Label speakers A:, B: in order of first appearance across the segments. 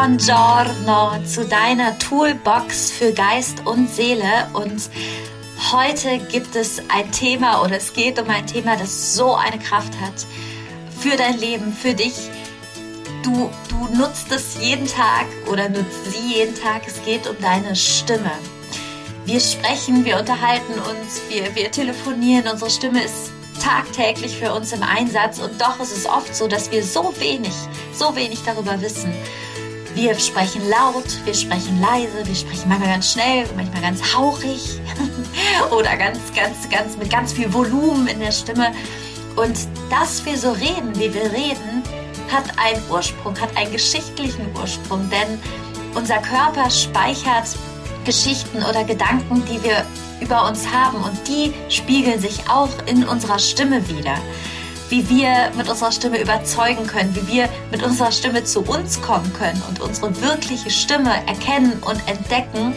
A: Buongiorno zu deiner Toolbox für Geist und Seele. Und heute gibt es ein Thema oder es geht um ein Thema, das so eine Kraft hat für dein Leben, für dich. Du, du nutzt es jeden Tag oder nutzt sie jeden Tag. Es geht um deine Stimme. Wir sprechen, wir unterhalten uns, wir, wir telefonieren. Unsere Stimme ist tagtäglich für uns im Einsatz und doch ist es oft so, dass wir so wenig, so wenig darüber wissen. Wir sprechen laut, wir sprechen leise, wir sprechen manchmal ganz schnell, manchmal ganz hauchig oder ganz, ganz, ganz mit ganz viel Volumen in der Stimme. Und dass wir so reden, wie wir reden, hat einen Ursprung, hat einen geschichtlichen Ursprung, denn unser Körper speichert Geschichten oder Gedanken, die wir über uns haben und die spiegeln sich auch in unserer Stimme wieder. Wie wir mit unserer Stimme überzeugen können, wie wir mit unserer Stimme zu uns kommen können und unsere wirkliche Stimme erkennen und entdecken.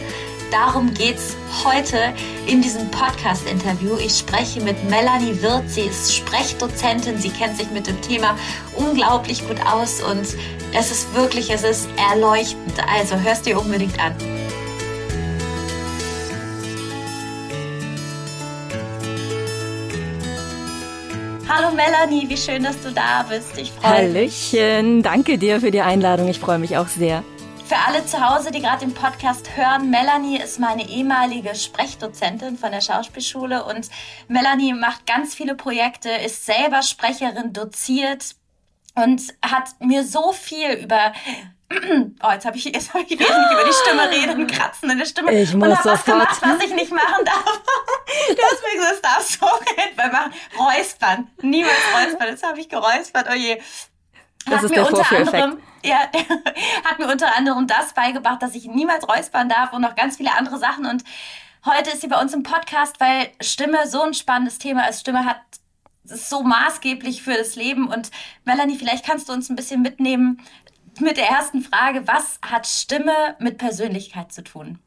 A: Darum geht es heute in diesem Podcast-Interview. Ich spreche mit Melanie Wirth. Sie ist Sprechdozentin. Sie kennt sich mit dem Thema unglaublich gut aus und es ist wirklich, es ist erleuchtend. Also hörst dir unbedingt an. Hallo Melanie, wie schön, dass du da bist. Ich freue
B: mich. Hallöchen, danke dir für die Einladung. Ich freue mich auch sehr.
A: Für alle zu Hause, die gerade den Podcast hören, Melanie ist meine ehemalige Sprechdozentin von der Schauspielschule und Melanie macht ganz viele Projekte, ist selber Sprecherin, doziert und hat mir so viel über Oh, jetzt habe ich, jetzt hab ich wesentlich über die Stimme reden, kratzen in der Stimme.
B: Ich muss und hab was
A: gemacht, was ich nicht machen darf. du hast mir gesagt, das darfst du auch etwa machen. Räuspern. Niemals räuspern. Jetzt habe ich geräuspert. Oh je.
B: Das hat ist der Vorführeffekt.
A: Ja, hat mir unter anderem das beigebracht, dass ich niemals räuspern darf und noch ganz viele andere Sachen. Und heute ist sie bei uns im Podcast, weil Stimme so ein spannendes Thema ist. Stimme hat ist so maßgeblich für das Leben. Und Melanie, vielleicht kannst du uns ein bisschen mitnehmen, mit der ersten Frage. Was hat Stimme mit Persönlichkeit zu tun?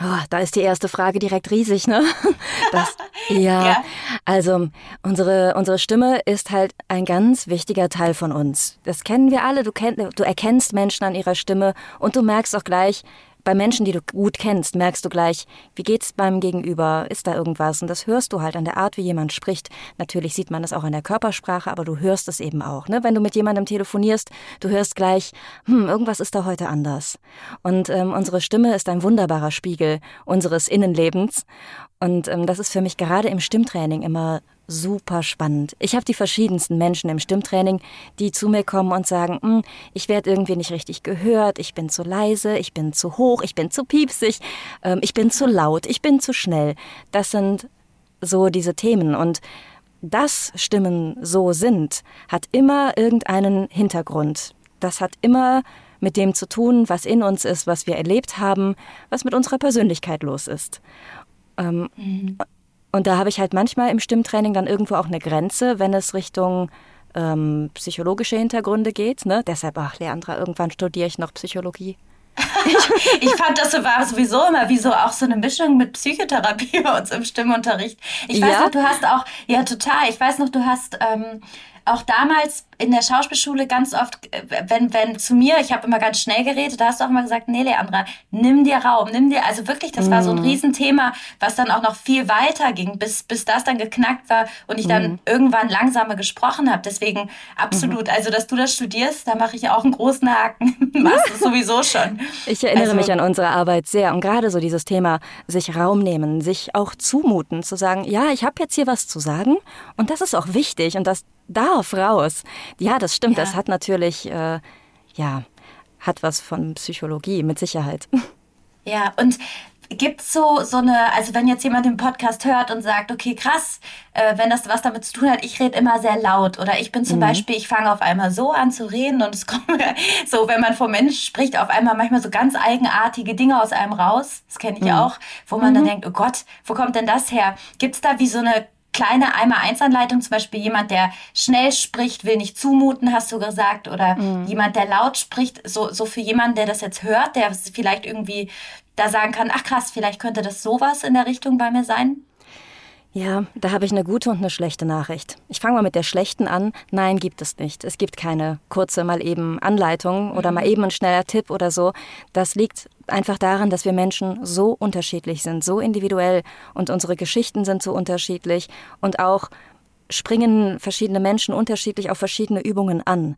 B: Oh, da ist die erste Frage direkt riesig, ne? Das, ja, ja, also unsere, unsere Stimme ist halt ein ganz wichtiger Teil von uns. Das kennen wir alle. Du, kenn, du erkennst Menschen an ihrer Stimme und du merkst auch gleich, bei Menschen, die du gut kennst, merkst du gleich, wie geht's beim Gegenüber? Ist da irgendwas? Und das hörst du halt an der Art, wie jemand spricht. Natürlich sieht man das auch an der Körpersprache, aber du hörst es eben auch. Ne? Wenn du mit jemandem telefonierst, du hörst gleich, hm, irgendwas ist da heute anders. Und ähm, unsere Stimme ist ein wunderbarer Spiegel unseres Innenlebens. Und ähm, das ist für mich gerade im Stimmtraining immer super spannend. Ich habe die verschiedensten Menschen im Stimmtraining, die zu mir kommen und sagen, hm, ich werde irgendwie nicht richtig gehört, ich bin zu leise, ich bin zu hoch, ich bin zu piepsig, ähm, ich bin zu laut, ich bin zu schnell. Das sind so diese Themen und dass Stimmen so sind, hat immer irgendeinen Hintergrund. Das hat immer mit dem zu tun, was in uns ist, was wir erlebt haben, was mit unserer Persönlichkeit los ist. Ähm, mhm. Und da habe ich halt manchmal im Stimmtraining dann irgendwo auch eine Grenze, wenn es Richtung ähm, psychologische Hintergründe geht. Ne? Deshalb, ach, Leandra, irgendwann studiere ich noch Psychologie.
A: ich fand, das war sowieso immer wie so auch so eine Mischung mit Psychotherapie bei uns im Stimmunterricht. Ich weiß ja? noch, du hast auch, ja total, ich weiß noch, du hast ähm, auch damals in der Schauspielschule ganz oft, äh, wenn, wenn zu mir, ich habe immer ganz schnell geredet, da hast du auch immer gesagt, nee, Leandra, nimm dir Raum, nimm dir, also wirklich, das mm. war so ein mhm. Riesenthema, was dann auch noch viel weiter ging, bis, bis das dann geknackt war und ich dann mm. irgendwann langsamer gesprochen habe. Deswegen absolut, mm. also dass du das studierst, da mache ich auch einen großen Haken. Machst du sowieso schon.
B: Ich erinnere also, mich an unsere Arbeit sehr und gerade so dieses Thema, sich Raum nehmen, sich auch zumuten, zu sagen, ja, ich habe jetzt hier was zu sagen und das ist auch wichtig und das darf raus. Ja, das stimmt. Ja. Das hat natürlich, äh, ja, hat was von Psychologie, mit Sicherheit.
A: Ja, und gibt es so, so eine, also wenn jetzt jemand den Podcast hört und sagt, okay, krass, äh, wenn das was damit zu tun hat, ich rede immer sehr laut oder ich bin zum mhm. Beispiel, ich fange auf einmal so an zu reden und es kommt so, wenn man vor Menschen spricht, auf einmal manchmal so ganz eigenartige Dinge aus einem raus, das kenne ich mhm. auch, wo man mhm. dann denkt, oh Gott, wo kommt denn das her? Gibt es da wie so eine kleine Einmal-Eins-Anleitung, zum Beispiel jemand, der schnell spricht, will nicht zumuten, hast du gesagt, oder mhm. jemand, der laut spricht, so, so für jemanden, der das jetzt hört, der vielleicht irgendwie da sagen kann, ach krass, vielleicht könnte das sowas in der Richtung bei mir sein?
B: Ja, da habe ich eine gute und eine schlechte Nachricht. Ich fange mal mit der schlechten an. Nein, gibt es nicht. Es gibt keine kurze mal eben Anleitung oder mal mhm. eben ein schneller Tipp oder so. Das liegt einfach daran, dass wir Menschen so unterschiedlich sind, so individuell und unsere Geschichten sind so unterschiedlich und auch springen verschiedene Menschen unterschiedlich auf verschiedene Übungen an.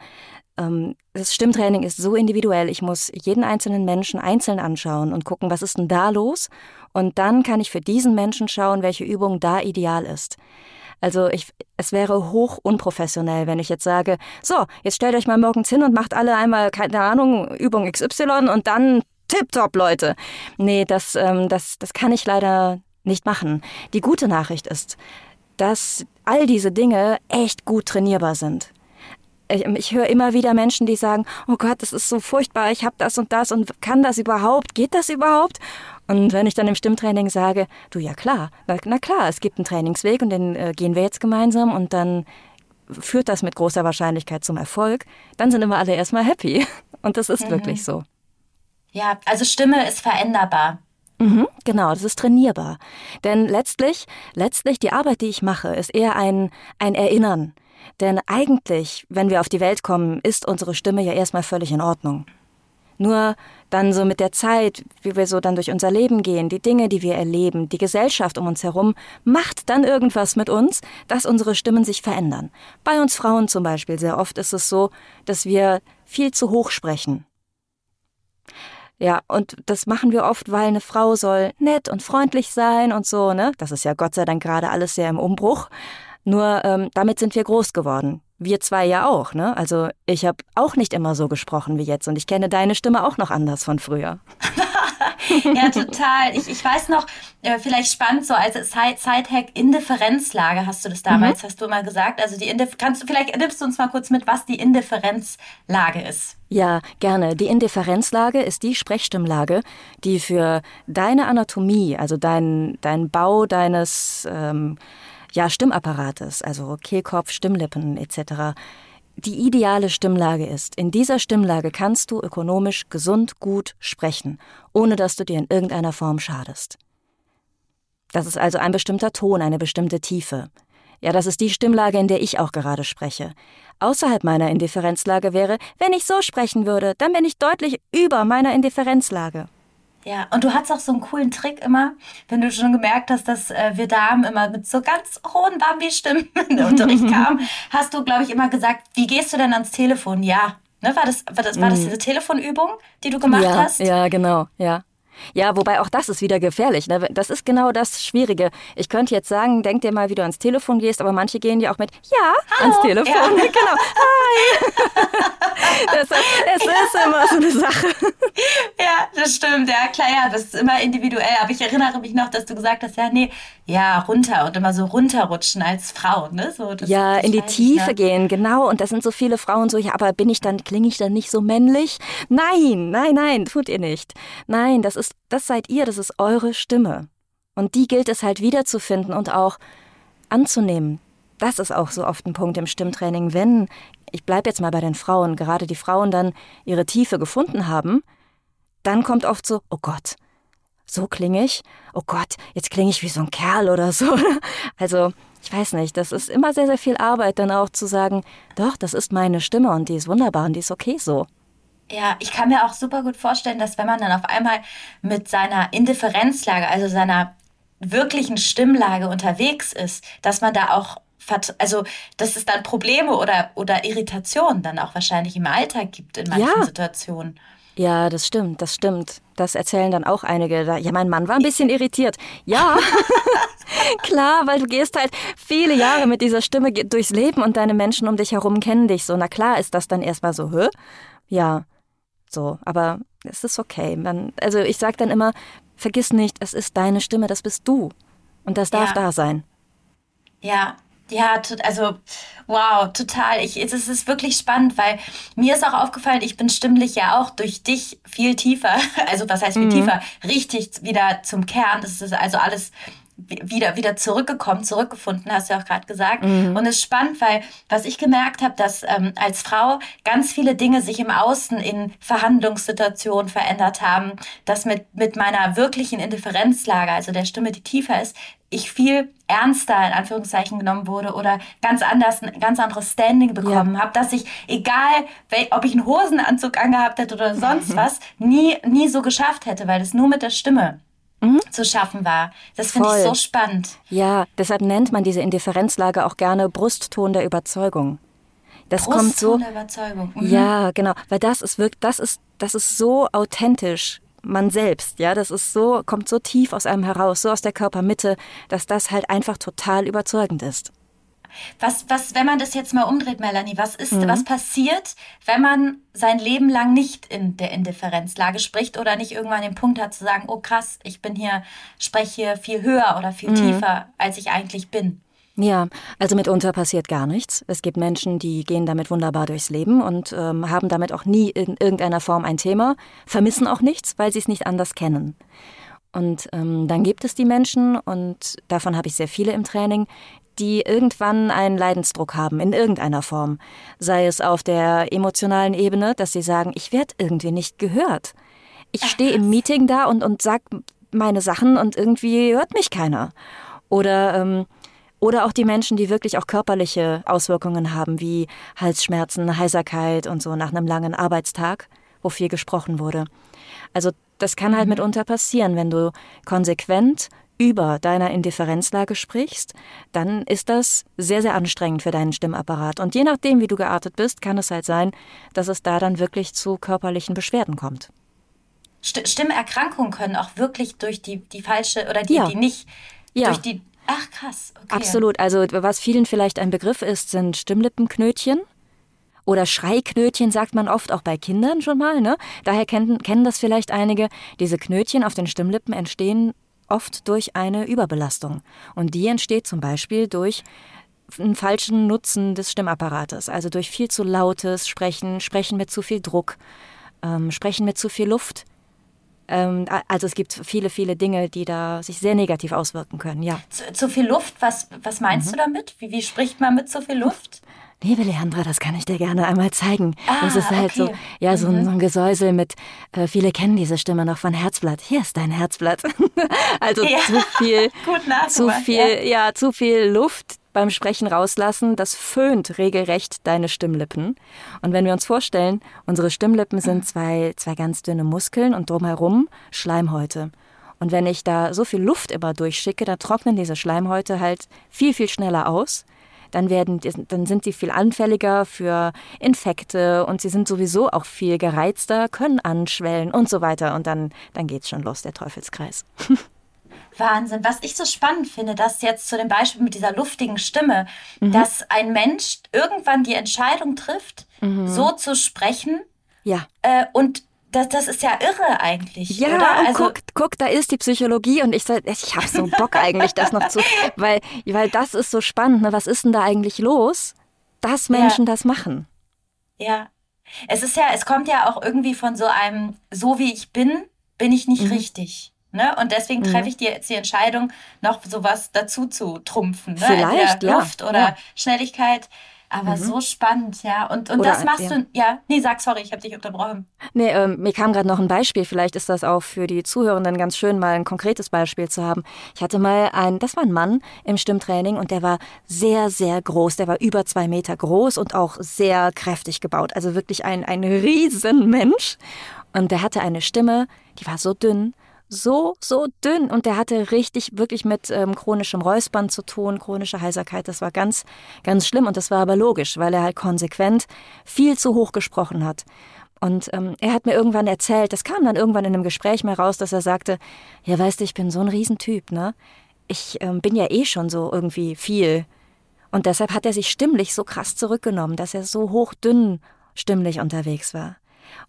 B: Ähm, das Stimmtraining ist so individuell. Ich muss jeden einzelnen Menschen einzeln anschauen und gucken, was ist denn da los? Und dann kann ich für diesen Menschen schauen, welche Übung da ideal ist. Also ich, es wäre hoch unprofessionell, wenn ich jetzt sage, so, jetzt stellt euch mal morgens hin und macht alle einmal, keine Ahnung, Übung XY und dann tipptopp, Leute. Nee, das, ähm, das, das kann ich leider nicht machen. Die gute Nachricht ist, dass all diese Dinge echt gut trainierbar sind ich höre immer wieder Menschen, die sagen, oh Gott, das ist so furchtbar, ich habe das und das und kann das überhaupt, geht das überhaupt? Und wenn ich dann im Stimmtraining sage, du ja klar, na, na klar, es gibt einen Trainingsweg und den äh, gehen wir jetzt gemeinsam und dann führt das mit großer Wahrscheinlichkeit zum Erfolg, dann sind immer alle erstmal happy. Und das ist mhm. wirklich so.
A: Ja, also Stimme ist veränderbar.
B: Mhm, genau, das ist trainierbar. Denn letztlich, letztlich die Arbeit, die ich mache, ist eher ein, ein Erinnern. Denn eigentlich, wenn wir auf die Welt kommen, ist unsere Stimme ja erstmal völlig in Ordnung. Nur dann so mit der Zeit, wie wir so dann durch unser Leben gehen, die Dinge, die wir erleben, die Gesellschaft um uns herum, macht dann irgendwas mit uns, dass unsere Stimmen sich verändern. Bei uns Frauen zum Beispiel sehr oft ist es so, dass wir viel zu hoch sprechen. Ja, und das machen wir oft, weil eine Frau soll nett und freundlich sein und so, ne? Das ist ja Gott sei Dank gerade alles sehr im Umbruch. Nur ähm, damit sind wir groß geworden. Wir zwei ja auch, ne? Also ich habe auch nicht immer so gesprochen wie jetzt und ich kenne deine Stimme auch noch anders von früher.
A: ja, total. Ich, ich weiß noch, äh, vielleicht spannend so als Side-Hack Indifferenzlage hast du das damals, mhm. hast du immer gesagt. Also die Indif kannst du vielleicht nimmst du uns mal kurz mit, was die Indifferenzlage ist.
B: Ja, gerne. Die Indifferenzlage ist die Sprechstimmlage, die für deine Anatomie, also dein, dein Bau deines ähm, ja, Stimmapparates, also Kehlkopf, Stimmlippen etc., die ideale Stimmlage ist. In dieser Stimmlage kannst du ökonomisch gesund gut sprechen, ohne dass du dir in irgendeiner Form schadest. Das ist also ein bestimmter Ton, eine bestimmte Tiefe. Ja, das ist die Stimmlage, in der ich auch gerade spreche. Außerhalb meiner Indifferenzlage wäre, wenn ich so sprechen würde, dann bin ich deutlich über meiner Indifferenzlage.
A: Ja, und du hast auch so einen coolen Trick immer, wenn du schon gemerkt hast, dass äh, wir Damen immer mit so ganz hohen Bambi-Stimmen in den Unterricht kamen, hast du, glaube ich, immer gesagt, wie gehst du denn ans Telefon? Ja. Ne, war, das, war, das, war das mhm. diese Telefonübung, die du gemacht
B: ja,
A: hast?
B: Ja, genau, ja. Ja, wobei auch das ist wieder gefährlich. Ne? Das ist genau das Schwierige. Ich könnte jetzt sagen, denk dir mal, wie du ans Telefon gehst, aber manche gehen ja auch mit Ja Hallo. ans Telefon. Ja. Genau. Hi. das, es ist immer so eine Sache.
A: Ja, das stimmt. Ja, klar, ja, das ist immer individuell. Aber ich erinnere mich noch, dass du gesagt hast, ja, nee, ja, runter und immer so runterrutschen als Frau. Ne? So,
B: ja, in die Tiefe ich, gehen, genau. Und das sind so viele Frauen so, ja, aber bin ich dann, klinge ich dann nicht so männlich? Nein, nein, nein, tut ihr nicht. Nein, das ist ist, das seid ihr, das ist eure Stimme. Und die gilt es halt wiederzufinden und auch anzunehmen. Das ist auch so oft ein Punkt im Stimmtraining, wenn, ich bleibe jetzt mal bei den Frauen, gerade die Frauen dann ihre Tiefe gefunden haben, dann kommt oft so, oh Gott, so klinge ich, oh Gott, jetzt klinge ich wie so ein Kerl oder so. Also, ich weiß nicht, das ist immer sehr, sehr viel Arbeit, dann auch zu sagen, doch, das ist meine Stimme und die ist wunderbar und die ist okay so.
A: Ja, ich kann mir auch super gut vorstellen, dass wenn man dann auf einmal mit seiner Indifferenzlage, also seiner wirklichen Stimmlage unterwegs ist, dass man da auch also dass es dann Probleme oder, oder Irritationen dann auch wahrscheinlich im Alltag gibt in manchen ja. Situationen.
B: Ja, das stimmt, das stimmt. Das erzählen dann auch einige. Ja, mein Mann war ein bisschen irritiert. Ja, klar, weil du gehst halt viele Jahre mit dieser Stimme durchs Leben und deine Menschen um dich herum kennen dich so. Na klar ist das dann erstmal so, hä? Ja, so, aber es ist okay. Man, also ich sage dann immer, vergiss nicht, es ist deine Stimme, das bist du. Und das darf ja. da sein.
A: Ja, ja, also wow, total. Ich, es ist wirklich spannend, weil mir ist auch aufgefallen, ich bin stimmlich ja auch durch dich viel tiefer, also was heißt viel mhm. tiefer, richtig wieder zum Kern. Das ist also alles wieder, wieder zurückgekommen, zurückgefunden, hast du ja auch gerade gesagt. Mhm. Und es ist spannend, weil was ich gemerkt habe, dass ähm, als Frau ganz viele Dinge sich im Außen in Verhandlungssituationen verändert haben, dass mit, mit meiner wirklichen Indifferenzlage, also der Stimme, die tiefer ist, ich viel ernster in Anführungszeichen genommen wurde oder ganz anders, ein ganz anderes Standing bekommen ja. habe, dass ich, egal ob ich einen Hosenanzug angehabt hätte oder sonst was, nie, nie so geschafft hätte, weil es nur mit der Stimme mhm. zu schaffen war. Das finde ich so spannend.
B: Ja, deshalb nennt man diese Indifferenzlage auch gerne Brustton der Überzeugung. Das Brustton kommt so.
A: Der Überzeugung. Mhm.
B: Ja, genau, weil das ist wirklich, das ist, das ist so authentisch man selbst, ja, das ist so, kommt so tief aus einem heraus, so aus der Körpermitte, dass das halt einfach total überzeugend ist.
A: Was, was, wenn man das jetzt mal umdreht, Melanie, was ist, mhm. was passiert, wenn man sein Leben lang nicht in der Indifferenzlage spricht oder nicht irgendwann den Punkt hat zu sagen, oh krass, ich bin hier, spreche hier viel höher oder viel mhm. tiefer, als ich eigentlich bin?
B: Ja, also mitunter passiert gar nichts. Es gibt Menschen, die gehen damit wunderbar durchs Leben und ähm, haben damit auch nie in irgendeiner Form ein Thema, vermissen auch nichts, weil sie es nicht anders kennen. Und ähm, dann gibt es die Menschen, und davon habe ich sehr viele im Training, die irgendwann einen Leidensdruck haben, in irgendeiner Form. Sei es auf der emotionalen Ebene, dass sie sagen, ich werde irgendwie nicht gehört. Ich stehe im Meeting da und, und sag meine Sachen und irgendwie hört mich keiner. Oder ähm, oder auch die Menschen, die wirklich auch körperliche Auswirkungen haben, wie Halsschmerzen, Heiserkeit und so nach einem langen Arbeitstag, wo viel gesprochen wurde. Also das kann halt mhm. mitunter passieren, wenn du konsequent über deiner Indifferenzlage sprichst, dann ist das sehr, sehr anstrengend für deinen Stimmapparat. Und je nachdem, wie du geartet bist, kann es halt sein, dass es da dann wirklich zu körperlichen Beschwerden kommt.
A: Stimmerkrankungen können auch wirklich durch die, die falsche oder die, ja. die nicht ja. durch die Ach krass, okay.
B: Absolut. Also was vielen vielleicht ein Begriff ist, sind Stimmlippenknötchen. Oder Schreiknötchen sagt man oft auch bei Kindern schon mal. Ne? Daher kennen, kennen das vielleicht einige. Diese Knötchen auf den Stimmlippen entstehen oft durch eine Überbelastung. Und die entsteht zum Beispiel durch einen falschen Nutzen des Stimmapparates, also durch viel zu lautes Sprechen, Sprechen mit zu viel Druck, ähm, Sprechen mit zu viel Luft. Ähm, also es gibt viele, viele Dinge, die da sich sehr negativ auswirken können, ja.
A: Zu, zu viel Luft, was, was meinst mhm. du damit? Wie, wie spricht man mit zu viel Luft?
B: Liebe Leandra, das kann ich dir gerne einmal zeigen. Ah, das ist halt okay. so, ja, so, mhm. so, ein Gesäusel mit, äh, viele kennen diese Stimme noch von Herzblatt. Hier ist dein Herzblatt. also ja. zu viel, zu viel, ja. ja, zu viel Luft, beim Sprechen rauslassen, das föhnt regelrecht deine Stimmlippen. Und wenn wir uns vorstellen, unsere Stimmlippen sind zwei, zwei ganz dünne Muskeln und drumherum Schleimhäute. Und wenn ich da so viel Luft immer durchschicke, dann trocknen diese Schleimhäute halt viel, viel schneller aus. Dann, werden, dann sind sie viel anfälliger für Infekte und sie sind sowieso auch viel gereizter, können anschwellen und so weiter. Und dann, dann geht's schon los, der Teufelskreis.
A: Wahnsinn. Was ich so spannend finde, dass jetzt zu dem Beispiel mit dieser luftigen Stimme, mhm. dass ein Mensch irgendwann die Entscheidung trifft, mhm. so zu sprechen.
B: Ja.
A: Äh, und das, das ist ja irre eigentlich.
B: Ja,
A: oder?
B: Also, guck, guck, da ist die Psychologie und ich ich habe so Bock eigentlich, das noch zu, weil, weil das ist so spannend. Ne? Was ist denn da eigentlich los, dass Menschen ja. das machen?
A: Ja. Es ist ja, es kommt ja auch irgendwie von so einem, so wie ich bin, bin ich nicht mhm. richtig. Ne? Und deswegen mhm. treffe ich die, jetzt die Entscheidung, noch sowas dazu zu trumpfen. Ne?
B: Vielleicht,
A: ja. Luft oder ja. Schnelligkeit. Aber mhm. so spannend, ja. Und, und das machst ja. du, ja. Nee, sag sorry, ich habe dich unterbrochen.
B: Nee, ähm, mir kam gerade noch ein Beispiel. Vielleicht ist das auch für die Zuhörenden ganz schön, mal ein konkretes Beispiel zu haben. Ich hatte mal einen, das war ein Mann im Stimmtraining und der war sehr, sehr groß. Der war über zwei Meter groß und auch sehr kräftig gebaut. Also wirklich ein, ein Riesenmensch. Und der hatte eine Stimme, die war so dünn so, so dünn und der hatte richtig, wirklich mit ähm, chronischem Räuspern zu tun, chronische Heiserkeit. Das war ganz, ganz schlimm und das war aber logisch, weil er halt konsequent viel zu hoch gesprochen hat. Und ähm, er hat mir irgendwann erzählt, das kam dann irgendwann in einem Gespräch mal raus, dass er sagte, ja weißt du, ich bin so ein Riesentyp, ne? Ich ähm, bin ja eh schon so irgendwie viel. Und deshalb hat er sich stimmlich so krass zurückgenommen, dass er so hochdünn stimmlich unterwegs war.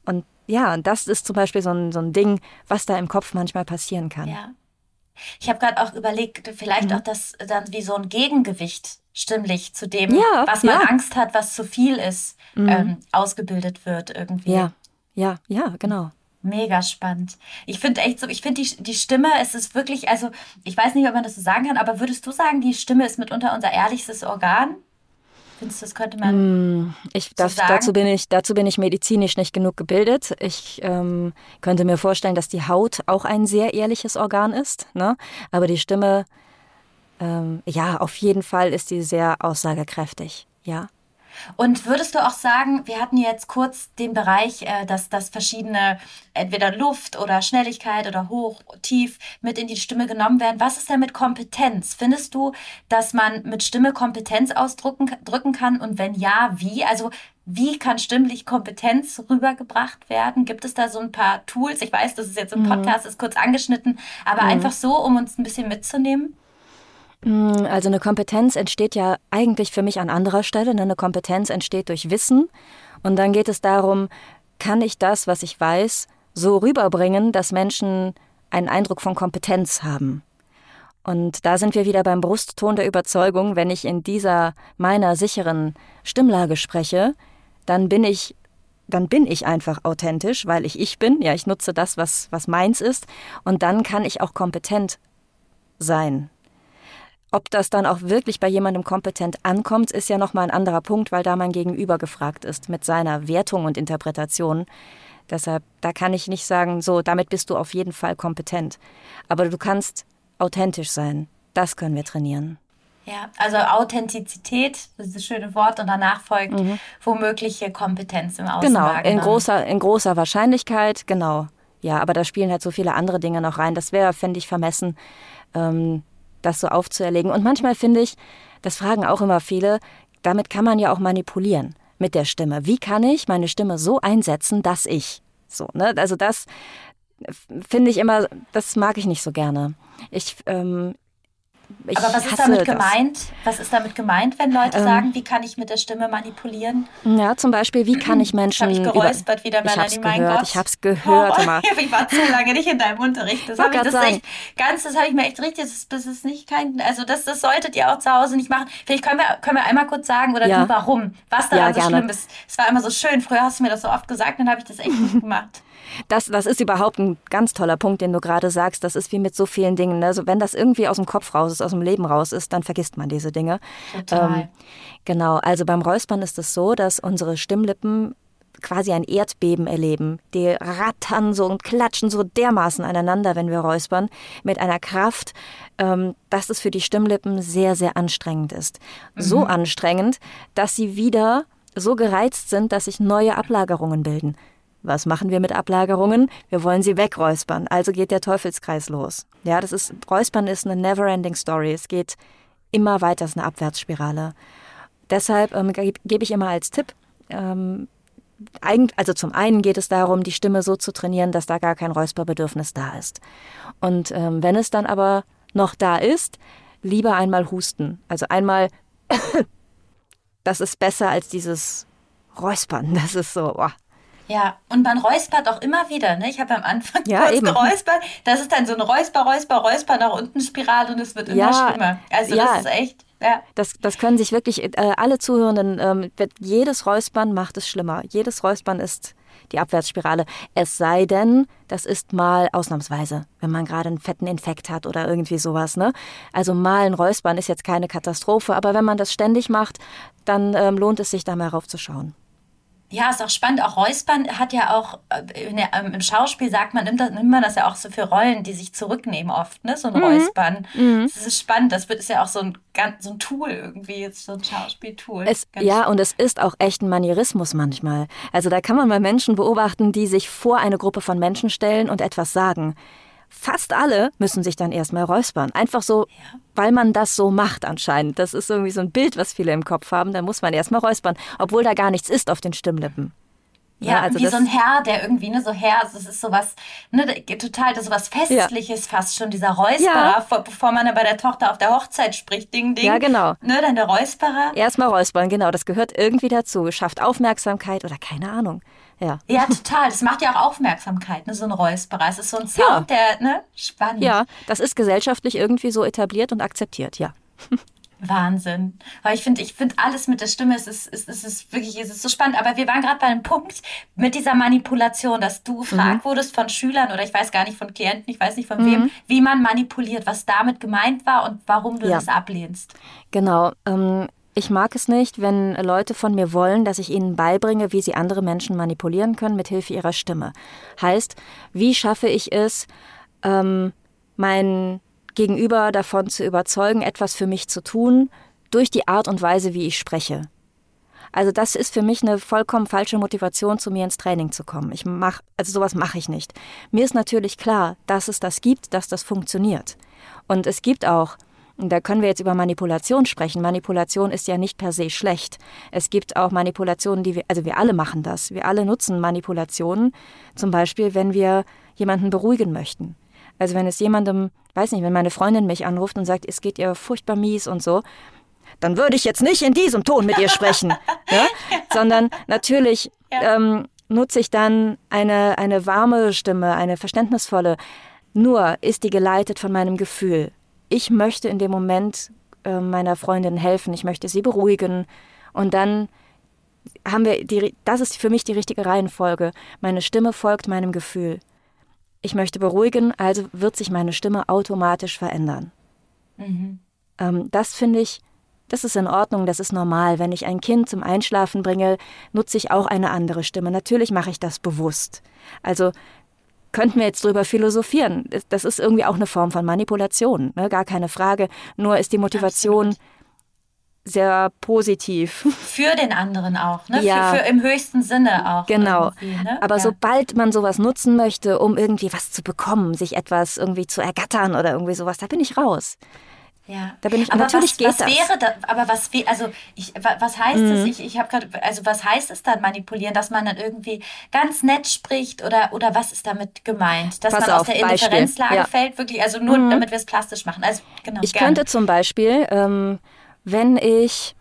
B: Und ja, und das ist zum Beispiel so ein, so ein Ding, was da im Kopf manchmal passieren kann.
A: Ja. Ich habe gerade auch überlegt, vielleicht mhm. auch das dann wie so ein Gegengewicht stimmlich zu dem, ja, was man ja. Angst hat, was zu viel ist, mhm. ähm, ausgebildet wird irgendwie.
B: Ja, ja, ja, genau.
A: Mega spannend. Ich finde echt so, ich finde die, die Stimme, es ist wirklich, also ich weiß nicht, ob man das so sagen kann, aber würdest du sagen, die Stimme ist mitunter unser ehrlichstes Organ? Findest du, das könnte man.
B: Hm, ich, das, so dazu, bin ich, dazu bin ich medizinisch nicht genug gebildet. Ich ähm, könnte mir vorstellen, dass die Haut auch ein sehr ehrliches Organ ist. Ne? Aber die Stimme ähm, ja, auf jeden Fall ist die sehr aussagekräftig, ja.
A: Und würdest du auch sagen, wir hatten jetzt kurz den Bereich, äh, dass, dass verschiedene, entweder Luft oder Schnelligkeit oder hoch, tief mit in die Stimme genommen werden. Was ist denn mit Kompetenz? Findest du, dass man mit Stimme Kompetenz ausdrücken drücken kann? Und wenn ja, wie? Also wie kann stimmlich Kompetenz rübergebracht werden? Gibt es da so ein paar Tools? Ich weiß, das ist jetzt im mhm. Podcast, ist kurz angeschnitten, aber mhm. einfach so, um uns ein bisschen mitzunehmen?
B: Mm, also eine Kompetenz entsteht ja eigentlich für mich an anderer Stelle. Ne? Eine Kompetenz entsteht durch Wissen. Und dann geht es darum, kann ich das, was ich weiß, so rüberbringen, dass Menschen einen Eindruck von Kompetenz haben. Und da sind wir wieder beim Brustton der Überzeugung, wenn ich in dieser meiner sicheren Stimmlage spreche, dann bin ich dann bin ich einfach authentisch, weil ich ich bin. Ja, ich nutze das, was, was meins ist. Und dann kann ich auch kompetent sein. Ob das dann auch wirklich bei jemandem kompetent ankommt, ist ja nochmal ein anderer Punkt, weil da mein Gegenüber gefragt ist mit seiner Wertung und Interpretation. Deshalb, da kann ich nicht sagen, so, damit bist du auf jeden Fall kompetent. Aber du kannst authentisch sein. Das können wir trainieren.
A: Ja, also Authentizität, das ist das schöne Wort, und danach folgt mhm. womögliche Kompetenz im Außen.
B: Genau, in großer, in großer Wahrscheinlichkeit, genau. Ja, aber da spielen halt so viele andere Dinge noch rein. Das wäre, fände ich, vermessen. Ähm, das so aufzuerlegen. Und manchmal finde ich, das fragen auch immer viele, damit kann man ja auch manipulieren mit der Stimme. Wie kann ich meine Stimme so einsetzen, dass ich so, ne? Also das finde ich immer, das mag ich nicht so gerne. Ich, ähm,
A: ich Aber was ist damit gemeint? Was ist damit gemeint, wenn Leute ähm, sagen, wie kann ich mit der Stimme manipulieren?
B: Ja, zum Beispiel, wie kann ich Menschen.
A: Ich habe ich geräuspert wieder,
B: Melanie, mein gehört, Gott. Ich habe es gehört.
A: Oh, ich war zu lange nicht in deinem Unterricht. Das habe ich, das echt, ganz, das habe ich mir echt richtig, das, das ist nicht kein, also das, das solltet ihr auch zu Hause nicht machen. Vielleicht können wir, können wir einmal kurz sagen oder ja. warum, was daran ja, so schlimm ist. Es war immer so schön. Früher hast du mir das so oft gesagt, dann habe ich das echt nicht gemacht.
B: Das, das ist überhaupt ein ganz toller Punkt, den du gerade sagst. Das ist wie mit so vielen Dingen. Also wenn das irgendwie aus dem Kopf raus ist, aus dem Leben raus ist, dann vergisst man diese Dinge.
A: Total. Ähm,
B: genau. Also beim Räuspern ist es so, dass unsere Stimmlippen quasi ein Erdbeben erleben. Die rattern so und klatschen so dermaßen aneinander, wenn wir räuspern, mit einer Kraft, ähm, dass es für die Stimmlippen sehr, sehr anstrengend ist. Mhm. So anstrengend, dass sie wieder so gereizt sind, dass sich neue Ablagerungen bilden. Was machen wir mit Ablagerungen? Wir wollen sie wegräuspern. Also geht der Teufelskreis los. Ja, das ist, Räuspern ist eine never-ending Story. Es geht immer weiter, es ist eine Abwärtsspirale. Deshalb ähm, gebe ich immer als Tipp, ähm, also zum einen geht es darum, die Stimme so zu trainieren, dass da gar kein Räusperbedürfnis da ist. Und ähm, wenn es dann aber noch da ist, lieber einmal husten. Also einmal, das ist besser als dieses Räuspern. Das ist so, boah,
A: ja, und man räuspert auch immer wieder. Ne? Ich habe am Anfang
B: ja, kurz eben.
A: geräuspert. Das ist dann so ein Räusper, Räusper, Räusper nach unten Spirale und es wird immer ja, schlimmer. Also ja. das ist echt. Ja.
B: Das, das können sich wirklich äh, alle Zuhörenden, ähm, jedes Räuspern macht es schlimmer. Jedes Räuspern ist die Abwärtsspirale. Es sei denn, das ist mal ausnahmsweise, wenn man gerade einen fetten Infekt hat oder irgendwie sowas. Ne? Also mal ein Räuspern ist jetzt keine Katastrophe, aber wenn man das ständig macht, dann ähm, lohnt es sich da mal raufzuschauen.
A: Ja, ist auch spannend. Auch Räuspern hat ja auch, äh, der, ähm, im Schauspiel sagt man, nimmt, das, nimmt man das ja auch so für Rollen, die sich zurücknehmen oft, ne? So ein mhm. Räuspern. Mhm. Das ist spannend. Das wird, ist ja auch so ein, so ein Tool irgendwie, so ein Schauspieltool.
B: ja, und es ist auch echt ein Manierismus manchmal. Also da kann man mal Menschen beobachten, die sich vor eine Gruppe von Menschen stellen und etwas sagen. Fast alle müssen sich dann erstmal räuspern. Einfach so, weil man das so macht anscheinend. Das ist irgendwie so ein Bild, was viele im Kopf haben. Da muss man erstmal räuspern, obwohl da gar nichts ist auf den Stimmlippen.
A: Ja, ja also wie so ein Herr, der irgendwie, ne, so Herr, das ist sowas, ne, total, das ist sowas Festliches ja. fast schon, dieser Räusperer, ja. bevor man dann bei der Tochter auf der Hochzeit spricht, Ding, Ding.
B: Ja, genau.
A: Ne, dann der Räusperer.
B: Erstmal räuspern, genau, das gehört irgendwie dazu, schafft Aufmerksamkeit oder keine Ahnung. Ja.
A: ja, total. Das macht ja auch Aufmerksamkeit, ne? so ein Räusperer. Es ist so ein Sound, ja. der, ne? Spannend.
B: Ja, das ist gesellschaftlich irgendwie so etabliert und akzeptiert, ja.
A: Wahnsinn. Weil ich finde, ich finde alles mit der Stimme, es ist, es ist, es ist wirklich, es ist so spannend. Aber wir waren gerade bei einem Punkt mit dieser Manipulation, dass du gefragt mhm. wurdest von Schülern oder ich weiß gar nicht von Klienten, ich weiß nicht von mhm. wem, wie man manipuliert, was damit gemeint war und warum du ja. das ablehnst.
B: Genau. Ähm, ich mag es nicht, wenn Leute von mir wollen, dass ich ihnen beibringe, wie sie andere Menschen manipulieren können mit Hilfe ihrer Stimme. Heißt, wie schaffe ich es, ähm, mein Gegenüber davon zu überzeugen, etwas für mich zu tun, durch die Art und Weise, wie ich spreche. Also das ist für mich eine vollkommen falsche Motivation, zu mir ins Training zu kommen. Ich mach, also sowas mache ich nicht. Mir ist natürlich klar, dass es das gibt, dass das funktioniert. Und es gibt auch da können wir jetzt über Manipulation sprechen. Manipulation ist ja nicht per se schlecht. Es gibt auch Manipulationen, die wir, also wir alle machen das. Wir alle nutzen Manipulationen. Zum Beispiel, wenn wir jemanden beruhigen möchten. Also wenn es jemandem, weiß nicht, wenn meine Freundin mich anruft und sagt, es geht ihr furchtbar mies und so, dann würde ich jetzt nicht in diesem Ton mit ihr sprechen, ja? sondern natürlich ja. ähm, nutze ich dann eine, eine warme Stimme, eine verständnisvolle. Nur ist die geleitet von meinem Gefühl ich möchte in dem Moment äh, meiner Freundin helfen, ich möchte sie beruhigen und dann haben wir die, das ist für mich die richtige Reihenfolge. Meine Stimme folgt meinem Gefühl. Ich möchte beruhigen, also wird sich meine Stimme automatisch verändern. Mhm. Ähm, das finde ich, das ist in Ordnung, das ist normal. Wenn ich ein Kind zum Einschlafen bringe, nutze ich auch eine andere Stimme. Natürlich mache ich das bewusst. Also könnten wir jetzt drüber philosophieren. Das ist irgendwie auch eine Form von Manipulation, ne? gar keine Frage. Nur ist die Motivation Absolut. sehr positiv.
A: Für den anderen auch, ne? Ja. Für, für im höchsten Sinne auch.
B: Genau. Ne? Aber ja. sobald man sowas nutzen möchte, um irgendwie was zu bekommen, sich etwas irgendwie zu ergattern oder irgendwie sowas, da bin ich raus.
A: Ja, da bin ich aber natürlich was, geht was das. Wäre da, aber was also ich was heißt mhm. es? Ich, ich habe gerade also was heißt es dann manipulieren, dass man dann irgendwie ganz nett spricht oder oder was ist damit gemeint, dass Pass man auf, aus der Indifferenzlage ja. fällt wirklich also nur mhm. damit wir es plastisch machen. Also
B: genau. Ich gerne. könnte zum Beispiel, ähm, wenn ich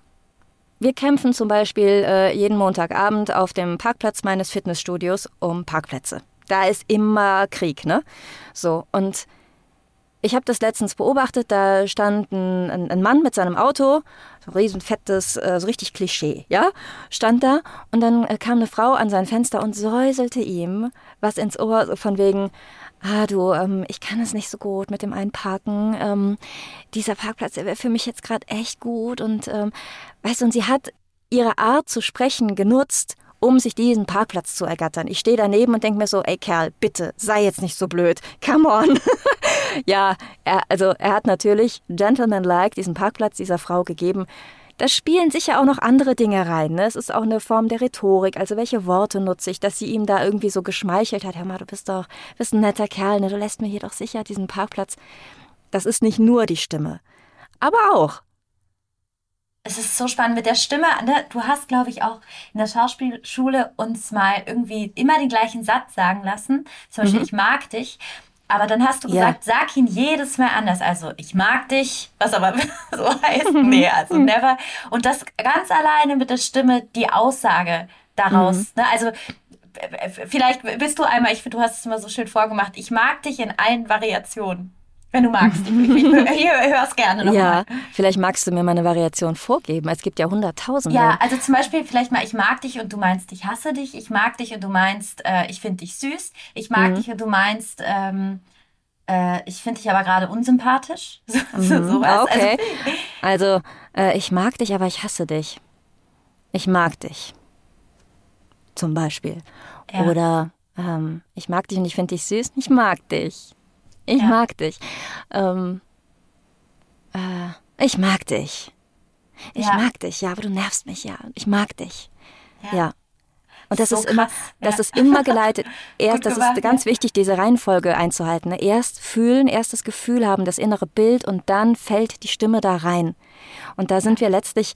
B: wir kämpfen zum Beispiel äh, jeden Montagabend auf dem Parkplatz meines Fitnessstudios um Parkplätze. Da ist immer Krieg, ne? So und ich habe das letztens beobachtet, da stand ein, ein, Mann mit seinem Auto, so ein riesenfettes, äh, so richtig Klischee, ja, stand da und dann äh, kam eine Frau an sein Fenster und säuselte ihm was ins Ohr von wegen, ah du, ähm, ich kann es nicht so gut mit dem Einparken, ähm, dieser Parkplatz, der wäre für mich jetzt gerade echt gut und ähm, weißt du, und sie hat ihre Art zu sprechen genutzt, um sich diesen Parkplatz zu ergattern. Ich stehe daneben und denke mir so, ey Kerl, bitte, sei jetzt nicht so blöd. Come on. ja, er, also er hat natürlich gentlemanlike diesen Parkplatz dieser Frau gegeben. Da spielen sicher auch noch andere Dinge rein. Ne? Es ist auch eine Form der Rhetorik. Also welche Worte nutze ich, dass sie ihm da irgendwie so geschmeichelt hat. Hör mal, du bist doch, bist ein netter Kerl, ne? du lässt mir hier doch sicher diesen Parkplatz. Das ist nicht nur die Stimme, aber auch
A: es ist so spannend mit der Stimme. Ne? Du hast, glaube ich, auch in der Schauspielschule uns mal irgendwie immer den gleichen Satz sagen lassen. Zum Beispiel, mhm. ich mag dich. Aber dann hast du gesagt, ja. sag ihn jedes Mal anders. Also, ich mag dich, was aber so heißt, nee, also never. Und das ganz alleine mit der Stimme, die Aussage daraus. Mhm. Ne? Also, vielleicht bist du einmal, ich finde, du hast es immer so schön vorgemacht, ich mag dich in allen Variationen. Wenn du magst. Ich, ich, höre es gerne nochmal. Ja,
B: mal. vielleicht magst du mir mal eine Variation vorgeben. Es gibt ja hunderttausende.
A: Ja, also zum Beispiel vielleicht mal, ich mag dich und du meinst, ich hasse dich. Ich mag dich und du meinst, äh, ich finde dich süß. Ich mag mhm. dich und du meinst, ähm, äh, ich finde dich aber gerade unsympathisch. So,
B: mhm. Ah, okay. Also, also äh, ich mag dich, aber ich hasse dich. Ich mag dich. Zum Beispiel. Ja. Oder ähm, ich mag dich und ich finde dich süß. Ich mag dich. Ich ja. mag dich. Ähm, äh, ich mag dich. Ich ja. mag dich, ja, aber du nervst mich, ja. Ich mag dich. Ja. ja. Und das so ist immer, das ist immer geleitet. Erst, das ist ganz wichtig, diese Reihenfolge einzuhalten. Ne? Erst fühlen, erst das Gefühl haben, das innere Bild und dann fällt die Stimme da rein. Und da sind wir letztlich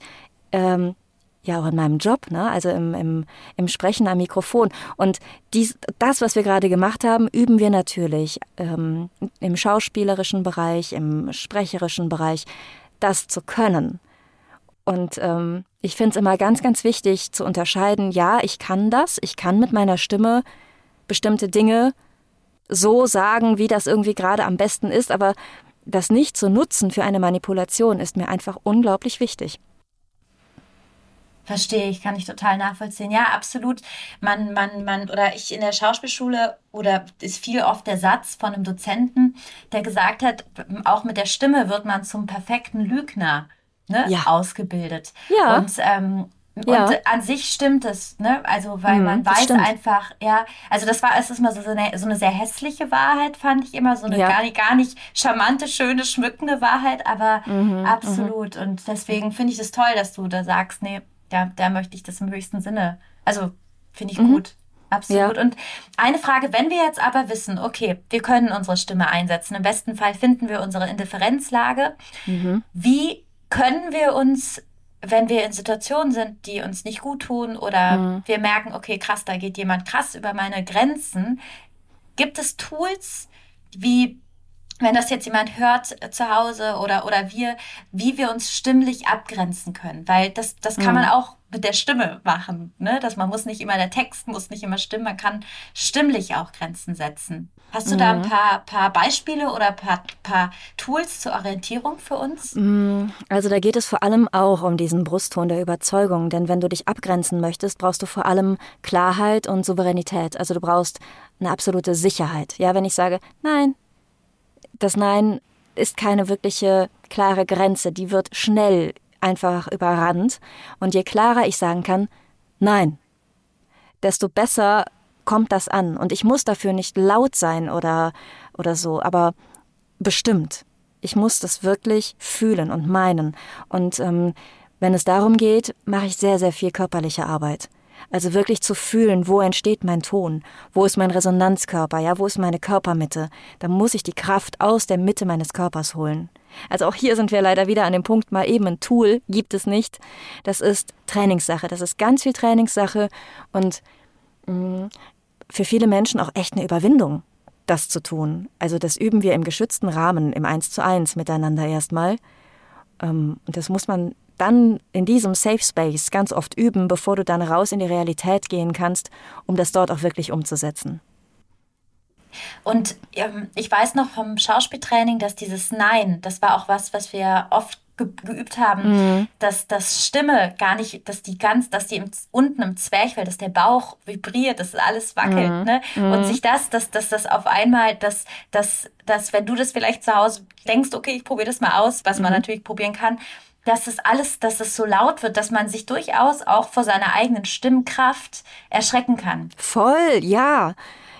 B: ähm, ja auch in meinem Job, ne? also im, im, im Sprechen am Mikrofon. Und dies, das, was wir gerade gemacht haben, üben wir natürlich ähm, im schauspielerischen Bereich, im sprecherischen Bereich, das zu können. Und ähm, ich finde es immer ganz, ganz wichtig zu unterscheiden, ja, ich kann das, ich kann mit meiner Stimme bestimmte Dinge so sagen, wie das irgendwie gerade am besten ist, aber das nicht zu nutzen für eine Manipulation ist mir einfach unglaublich wichtig.
A: Verstehe ich, kann ich total nachvollziehen. Ja, absolut. Man, man, man, oder ich in der Schauspielschule, oder ist viel oft der Satz von einem Dozenten, der gesagt hat, auch mit der Stimme wird man zum perfekten Lügner ne, ja. ausgebildet. Ja. Und ähm, Ja. Und an sich stimmt es, ne? Also, weil mhm, man weiß einfach, ja, also das war, es ist mal so, so, eine, so eine sehr hässliche Wahrheit, fand ich immer, so eine ja. gar, nicht, gar nicht charmante, schöne, schmückende Wahrheit, aber mhm, mhm. absolut. Mhm. Und deswegen finde ich es das toll, dass du da sagst, nee, da, da möchte ich das im höchsten Sinne. Also, finde ich mhm. gut. Absolut. Ja. Und eine Frage, wenn wir jetzt aber wissen, okay, wir können unsere Stimme einsetzen, im besten Fall finden wir unsere Indifferenzlage, mhm. wie können wir uns wenn wir in Situationen sind, die uns nicht gut tun oder mhm. wir merken, okay, krass, da geht jemand krass über meine Grenzen, gibt es Tools, wie wenn das jetzt jemand hört äh, zu Hause oder, oder wir, wie wir uns stimmlich abgrenzen können. Weil das, das kann mhm. man auch mit der Stimme machen. Ne? Dass man muss nicht immer, der Text muss nicht immer stimmen, man kann stimmlich auch Grenzen setzen. Hast du mhm. da ein mhm. paar, paar Beispiele oder ein paar, paar Tools zur Orientierung für uns?
B: Mhm. Also da geht es vor allem auch um diesen Brustton der Überzeugung. Denn wenn du dich abgrenzen möchtest, brauchst du vor allem Klarheit und Souveränität. Also du brauchst eine absolute Sicherheit. Ja, wenn ich sage, nein, das Nein ist keine wirkliche klare Grenze. Die wird schnell einfach überrannt. Und je klarer ich sagen kann, nein, desto besser kommt das an. Und ich muss dafür nicht laut sein oder, oder so, aber bestimmt. Ich muss das wirklich fühlen und meinen. Und ähm, wenn es darum geht, mache ich sehr, sehr viel körperliche Arbeit. Also wirklich zu fühlen, wo entsteht mein Ton, wo ist mein Resonanzkörper, ja, wo ist meine Körpermitte. Da muss ich die Kraft aus der Mitte meines Körpers holen. Also auch hier sind wir leider wieder an dem Punkt, mal eben ein Tool gibt es nicht. Das ist Trainingssache, das ist ganz viel Trainingssache und mh, mm, für viele Menschen auch echt eine Überwindung, das zu tun. Also das üben wir im geschützten Rahmen, im Eins zu eins miteinander erstmal. Ähm, und das muss man dann in diesem Safe Space ganz oft üben, bevor du dann raus in die Realität gehen kannst, um das dort auch wirklich umzusetzen.
A: Und ähm, ich weiß noch vom Schauspieltraining, dass dieses Nein, das war auch was, was wir oft geübt haben, mhm. dass das Stimme gar nicht, dass die ganz, dass die im, unten im Zwerchfell, dass der Bauch vibriert, dass alles wackelt, mhm. ne? Mhm. Und sich das, dass, dass das auf einmal, dass, dass, dass, wenn du das vielleicht zu Hause denkst, okay, ich probiere das mal aus, was man mhm. natürlich probieren kann, dass es alles, dass es so laut wird, dass man sich durchaus auch vor seiner eigenen Stimmkraft erschrecken kann.
B: Voll, ja.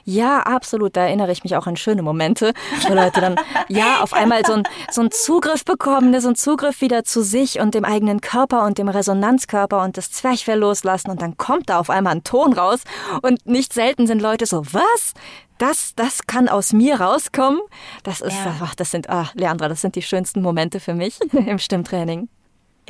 B: Ja, absolut. Da erinnere ich mich auch an schöne Momente, wo Leute dann ja auf einmal so, ein, so einen Zugriff bekommen, ne, so einen Zugriff wieder zu sich und dem eigenen Körper und dem Resonanzkörper und das Zwerchfell loslassen und dann kommt da auf einmal ein Ton raus und nicht selten sind Leute so, was? Das, das kann aus mir rauskommen. Das ist, ja. ach, das sind, ah, Leandra, das sind die schönsten Momente für mich im Stimmtraining.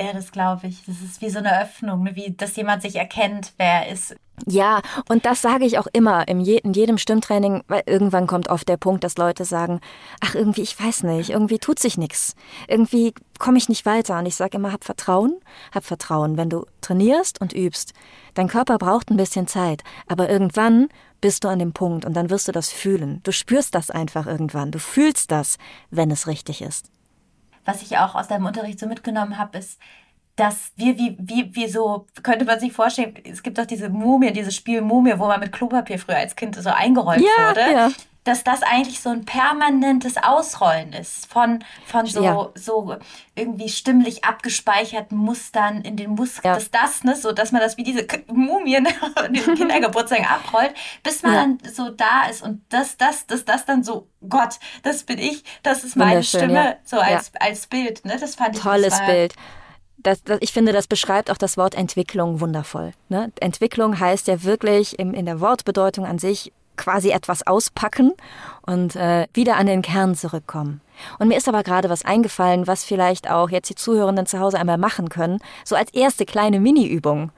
A: Ja, das glaube ich. Das ist wie so eine Öffnung, ne? wie dass jemand sich erkennt, wer er ist.
B: Ja, und das sage ich auch immer in jedem Stimmtraining, weil irgendwann kommt oft der Punkt, dass Leute sagen, ach irgendwie, ich weiß nicht, irgendwie tut sich nichts. Irgendwie komme ich nicht weiter. Und ich sage immer, hab Vertrauen, hab Vertrauen. Wenn du trainierst und übst, dein Körper braucht ein bisschen Zeit, aber irgendwann bist du an dem Punkt und dann wirst du das fühlen. Du spürst das einfach irgendwann. Du fühlst das, wenn es richtig ist
A: was ich auch aus deinem Unterricht so mitgenommen habe, ist, dass wir wie, wie, wie so, könnte man sich vorstellen, es gibt doch diese Mumie, dieses Spiel Mumie, wo man mit Klopapier früher als Kind so eingerollt ja, wurde. Ja dass das eigentlich so ein permanentes Ausrollen ist von, von so, ja. so irgendwie stimmlich abgespeicherten Mustern in den Muskeln. Dass das, ne, so dass man das wie diese Mumien in den Kindergeburtstagen abrollt, bis man dann so da ist und das, das, das, das dann so, Gott, das bin ich, das ist meine Stimme, so als, als Bild. Ne? Das fand
B: ich Tolles Bild. Das, das, ich finde, das beschreibt auch das Wort Entwicklung wundervoll. Ne? Entwicklung heißt ja wirklich im, in der Wortbedeutung an sich quasi etwas auspacken und äh, wieder an den Kern zurückkommen. Und mir ist aber gerade was eingefallen, was vielleicht auch jetzt die Zuhörenden zu Hause einmal machen können, so als erste kleine Mini-Übung,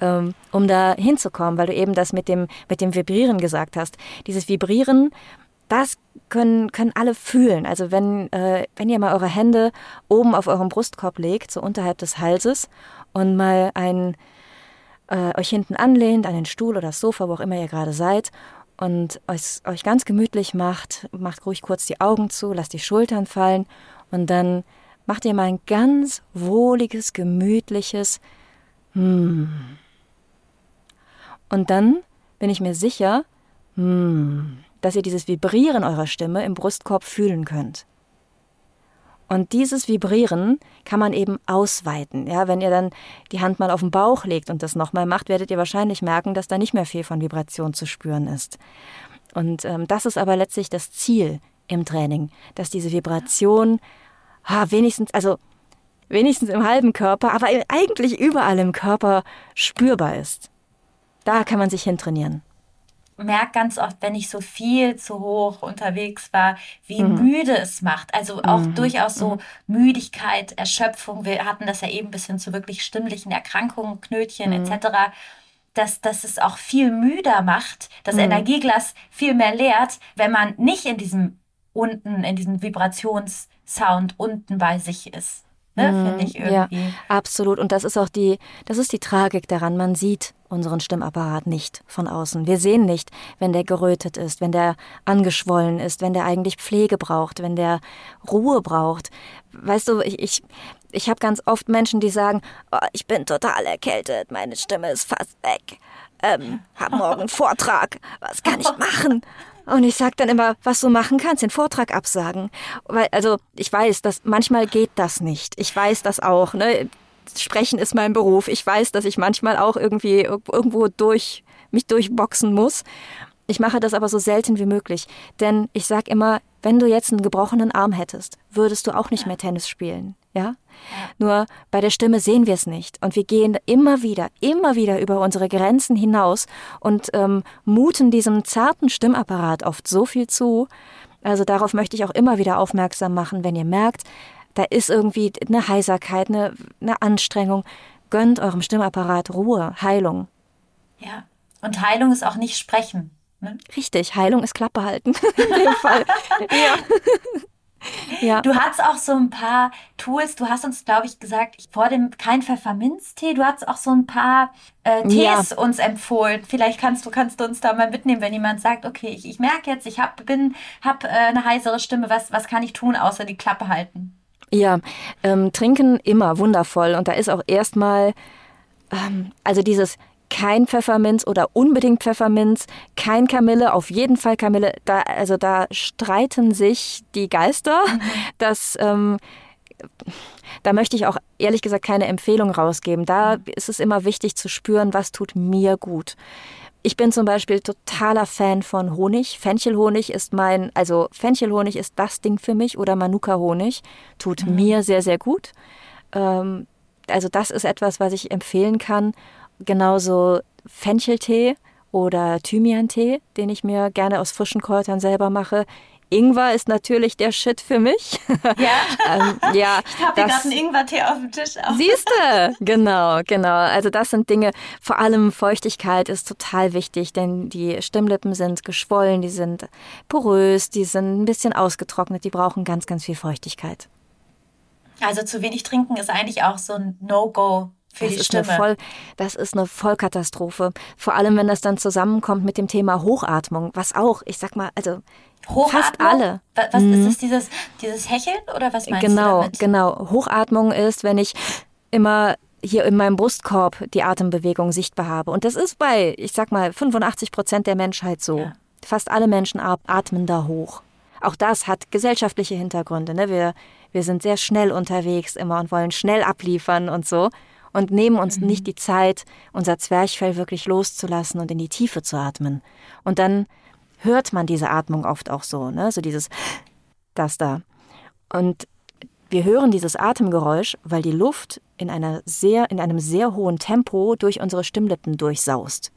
B: ähm, um da hinzukommen, weil du eben das mit dem, mit dem Vibrieren gesagt hast. Dieses Vibrieren, das können, können alle fühlen. Also wenn, äh, wenn ihr mal eure Hände oben auf eurem Brustkorb legt, so unterhalb des Halses, und mal ein, äh, euch hinten anlehnt, an den Stuhl oder das Sofa, wo auch immer ihr gerade seid, und euch, euch ganz gemütlich macht, macht ruhig kurz die Augen zu, lasst die Schultern fallen und dann macht ihr mal ein ganz wohliges, gemütliches Hmm. Und dann bin ich mir sicher, hmm, dass ihr dieses Vibrieren eurer Stimme im Brustkorb fühlen könnt. Und dieses Vibrieren kann man eben ausweiten. Ja, wenn ihr dann die Hand mal auf den Bauch legt und das nochmal macht, werdet ihr wahrscheinlich merken, dass da nicht mehr viel von Vibration zu spüren ist. Und ähm, das ist aber letztlich das Ziel im Training, dass diese Vibration ha, wenigstens, also wenigstens im halben Körper, aber eigentlich überall im Körper spürbar ist. Da kann man sich hintrainieren
A: merke ganz oft, wenn ich so viel zu hoch unterwegs war, wie mhm. müde es macht. Also auch mhm. durchaus so mhm. Müdigkeit, Erschöpfung. Wir hatten das ja eben bis hin zu wirklich stimmlichen Erkrankungen, Knötchen mhm. etc. Dass, dass es auch viel müder macht, das mhm. Energieglas viel mehr leert, wenn man nicht in diesem unten, in diesem Vibrationssound unten bei sich ist. Ne,
B: mhm. Finde ich irgendwie. Ja, absolut. Und das ist auch die, das ist die Tragik daran. Man sieht unseren Stimmapparat nicht von außen. Wir sehen nicht, wenn der gerötet ist, wenn der angeschwollen ist, wenn der eigentlich Pflege braucht, wenn der Ruhe braucht. Weißt du, ich, ich, ich habe ganz oft Menschen, die sagen, oh, ich bin total erkältet, meine Stimme ist fast weg. Ähm, hab morgen einen Vortrag. Was kann ich machen? Und ich sage dann immer, was du machen kannst, den Vortrag absagen. Weil, also ich weiß, dass manchmal geht das nicht. Ich weiß das auch. Ne? Sprechen ist mein Beruf. Ich weiß, dass ich manchmal auch irgendwie irgendwo durch mich durchboxen muss. Ich mache das aber so selten wie möglich. Denn ich sage immer, wenn du jetzt einen gebrochenen Arm hättest, würdest du auch nicht mehr Tennis spielen. Ja? Nur bei der Stimme sehen wir es nicht. Und wir gehen immer wieder, immer wieder über unsere Grenzen hinaus und ähm, muten diesem zarten Stimmapparat oft so viel zu. Also darauf möchte ich auch immer wieder aufmerksam machen, wenn ihr merkt, da ist irgendwie eine Heiserkeit, eine, eine Anstrengung. Gönnt eurem Stimmapparat Ruhe, Heilung.
A: Ja, und Heilung ist auch nicht sprechen.
B: Ne? Richtig, Heilung ist Klappe halten. In dem Fall. ja.
A: Ja. Du hast auch so ein paar Tools. Du hast uns, glaube ich, gesagt, vor dem kein Pfefferminztee. Du hast auch so ein paar äh, Tees ja. uns empfohlen. Vielleicht kannst du, kannst du uns da mal mitnehmen, wenn jemand sagt, okay, ich, ich merke jetzt, ich hab, bin, hab äh, eine heisere Stimme. Was, was kann ich tun, außer die Klappe halten?
B: Ja, ähm, trinken immer wundervoll. Und da ist auch erstmal, ähm, also dieses kein Pfefferminz oder unbedingt Pfefferminz, kein Kamille, auf jeden Fall Kamille. Da, also da streiten sich die Geister. Mhm. Das, ähm, da möchte ich auch ehrlich gesagt keine Empfehlung rausgeben. Da ist es immer wichtig zu spüren, was tut mir gut. Ich bin zum Beispiel totaler Fan von Honig. Fenchelhonig ist mein, also Fenchelhonig ist das Ding für mich oder Manuka-Honig. Tut mhm. mir sehr, sehr gut. Ähm, also das ist etwas, was ich empfehlen kann genauso Fencheltee oder Thymian-Tee, den ich mir gerne aus frischen Kräutern selber mache. Ingwer ist natürlich der Shit für mich.
A: Ja, ähm, ja ich habe gerade einen Ingwer-Tee auf dem Tisch.
B: Siehst du? Genau, genau. Also das sind Dinge, vor allem Feuchtigkeit ist total wichtig, denn die Stimmlippen sind geschwollen, die sind porös, die sind ein bisschen ausgetrocknet, die brauchen ganz, ganz viel Feuchtigkeit.
A: Also zu wenig trinken ist eigentlich auch so ein No-Go
B: das ist
A: Stimme.
B: Eine Voll, das ist eine Vollkatastrophe. Vor allem, wenn das dann zusammenkommt mit dem Thema Hochatmung, was auch, ich sag mal, also fast alle.
A: Was mhm. ist das, dieses, dieses Hecheln oder was meinst
B: genau,
A: du damit?
B: Genau, Hochatmung ist, wenn ich immer hier in meinem Brustkorb die Atembewegung sichtbar habe. Und das ist bei, ich sag mal, 85 Prozent der Menschheit so. Ja. Fast alle Menschen atmen da hoch. Auch das hat gesellschaftliche Hintergründe. Ne? Wir, wir sind sehr schnell unterwegs immer und wollen schnell abliefern und so und nehmen uns mhm. nicht die Zeit, unser Zwerchfell wirklich loszulassen und in die Tiefe zu atmen. Und dann hört man diese Atmung oft auch so, ne? so dieses das da. Und wir hören dieses Atemgeräusch, weil die Luft in, einer sehr, in einem sehr hohen Tempo durch unsere Stimmlippen durchsaust.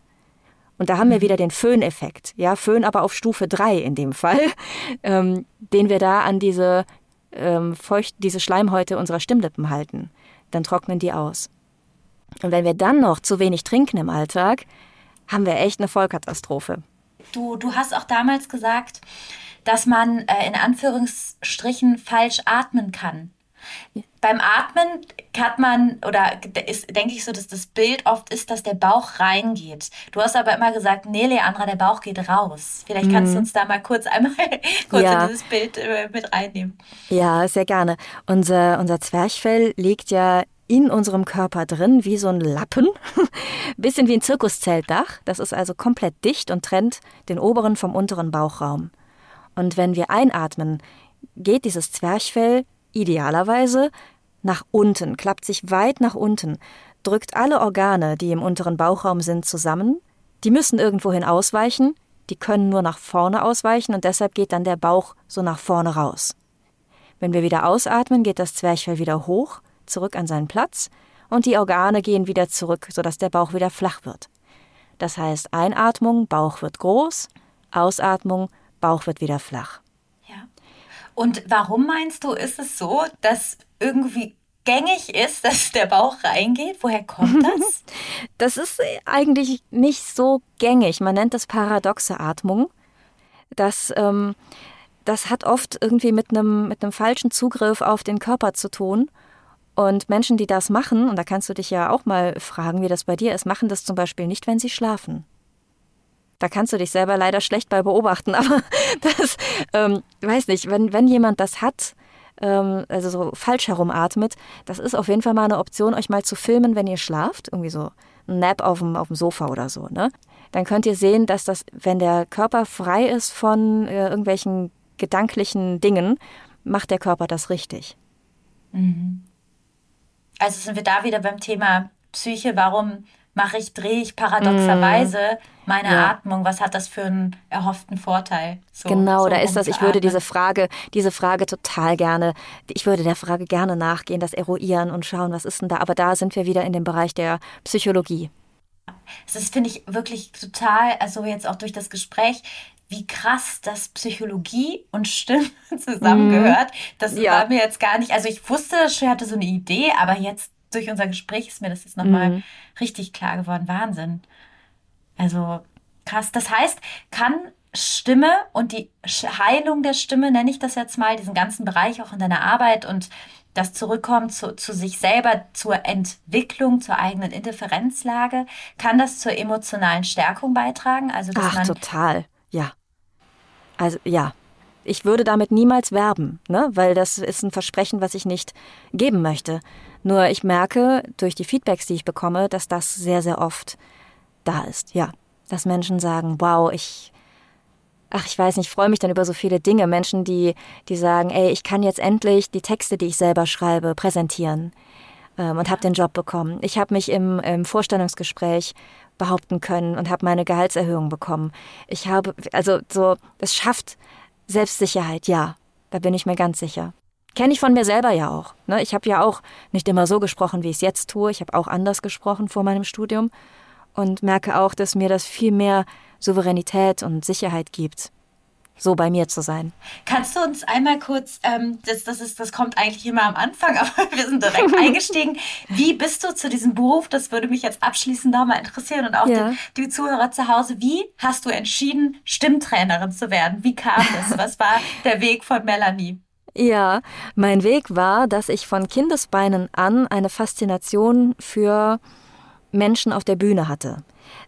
B: Und da haben wir mhm. wieder den Föhneffekt, ja, Föhn aber auf Stufe 3 in dem Fall, ähm, den wir da an diese, ähm, feucht, diese Schleimhäute unserer Stimmlippen halten. Dann trocknen die aus. Und wenn wir dann noch zu wenig trinken im Alltag, haben wir echt eine Vollkatastrophe.
A: Du, du hast auch damals gesagt, dass man äh, in Anführungsstrichen falsch atmen kann. Beim Atmen hat man, oder ist, denke ich so, dass das Bild oft ist, dass der Bauch reingeht. Du hast aber immer gesagt, nee, Leandra, der Bauch geht raus. Vielleicht kannst mhm. du uns da mal kurz einmal kurz ja. in dieses Bild äh, mit reinnehmen.
B: Ja, sehr gerne. Unser, unser Zwerchfell liegt ja in unserem Körper drin, wie so ein Lappen. Bisschen wie ein Zirkuszeltdach. Das ist also komplett dicht und trennt den oberen vom unteren Bauchraum. Und wenn wir einatmen, geht dieses Zwerchfell idealerweise nach unten, klappt sich weit nach unten, drückt alle Organe, die im unteren Bauchraum sind, zusammen. Die müssen irgendwohin ausweichen, die können nur nach vorne ausweichen und deshalb geht dann der Bauch so nach vorne raus. Wenn wir wieder ausatmen, geht das Zwerchfell wieder hoch, zurück an seinen Platz und die Organe gehen wieder zurück, sodass der Bauch wieder flach wird. Das heißt Einatmung, Bauch wird groß, Ausatmung, Bauch wird wieder flach.
A: Ja. Und warum meinst du, ist es so, dass irgendwie gängig ist, dass der Bauch reingeht? Woher kommt das?
B: das ist eigentlich nicht so gängig. Man nennt das paradoxe Atmung. Das, ähm, das hat oft irgendwie mit einem, mit einem falschen Zugriff auf den Körper zu tun. Und Menschen, die das machen, und da kannst du dich ja auch mal fragen, wie das bei dir ist, machen das zum Beispiel nicht, wenn sie schlafen. Da kannst du dich selber leider schlecht bei beobachten, aber das, ähm, weiß nicht, wenn, wenn jemand das hat, ähm, also so falsch herumatmet, das ist auf jeden Fall mal eine Option, euch mal zu filmen, wenn ihr schlaft, irgendwie so ein Nap auf dem, auf dem Sofa oder so, ne? Dann könnt ihr sehen, dass das, wenn der Körper frei ist von äh, irgendwelchen gedanklichen Dingen, macht der Körper das richtig.
A: Mhm. Also sind wir da wieder beim Thema Psyche, warum mache ich, drehe ich paradoxerweise mm. meine ja. Atmung? Was hat das für einen erhofften Vorteil?
B: So, genau, so da ist das. Ich würde diese Frage, diese Frage total gerne, ich würde der Frage gerne nachgehen, das eruieren und schauen, was ist denn da. Aber da sind wir wieder in dem Bereich der Psychologie.
A: Das finde ich wirklich total, also jetzt auch durch das Gespräch, wie krass, dass Psychologie und Stimme zusammengehört. Das ja. war mir jetzt gar nicht, also ich wusste das schon, hatte so eine Idee, aber jetzt durch unser Gespräch ist mir das jetzt nochmal mhm. richtig klar geworden. Wahnsinn. Also krass. Das heißt, kann Stimme und die Heilung der Stimme, nenne ich das jetzt mal, diesen ganzen Bereich auch in deiner Arbeit und das Zurückkommen zu, zu sich selber, zur Entwicklung, zur eigenen Indifferenzlage, kann das zur emotionalen Stärkung beitragen?
B: Also, dass Ach, man total, ja. Also, ja. Ich würde damit niemals werben, ne? weil das ist ein Versprechen, was ich nicht geben möchte. Nur ich merke durch die Feedbacks, die ich bekomme, dass das sehr, sehr oft da ist. Ja, dass Menschen sagen, wow, ich, ach, ich weiß nicht, ich freue mich dann über so viele Dinge. Menschen, die, die sagen, ey, ich kann jetzt endlich die Texte, die ich selber schreibe, präsentieren ähm, und habe den Job bekommen. Ich habe mich im, im Vorstellungsgespräch behaupten können und habe meine Gehaltserhöhung bekommen. Ich habe, also so, es schafft Selbstsicherheit, ja, da bin ich mir ganz sicher. Kenne ich von mir selber ja auch. Ne? Ich habe ja auch nicht immer so gesprochen, wie ich es jetzt tue. Ich habe auch anders gesprochen vor meinem Studium und merke auch, dass mir das viel mehr Souveränität und Sicherheit gibt, so bei mir zu sein.
A: Kannst du uns einmal kurz, ähm, das, das, ist, das kommt eigentlich immer am Anfang, aber wir sind direkt eingestiegen. Wie bist du zu diesem Beruf? Das würde mich jetzt abschließend nochmal interessieren und auch ja. die, die, Zuhörer zu Hause. Wie hast du entschieden, Stimmtrainerin zu werden? Wie kam das? Was war der Weg von Melanie?
B: Ja, mein Weg war, dass ich von Kindesbeinen an eine Faszination für Menschen auf der Bühne hatte.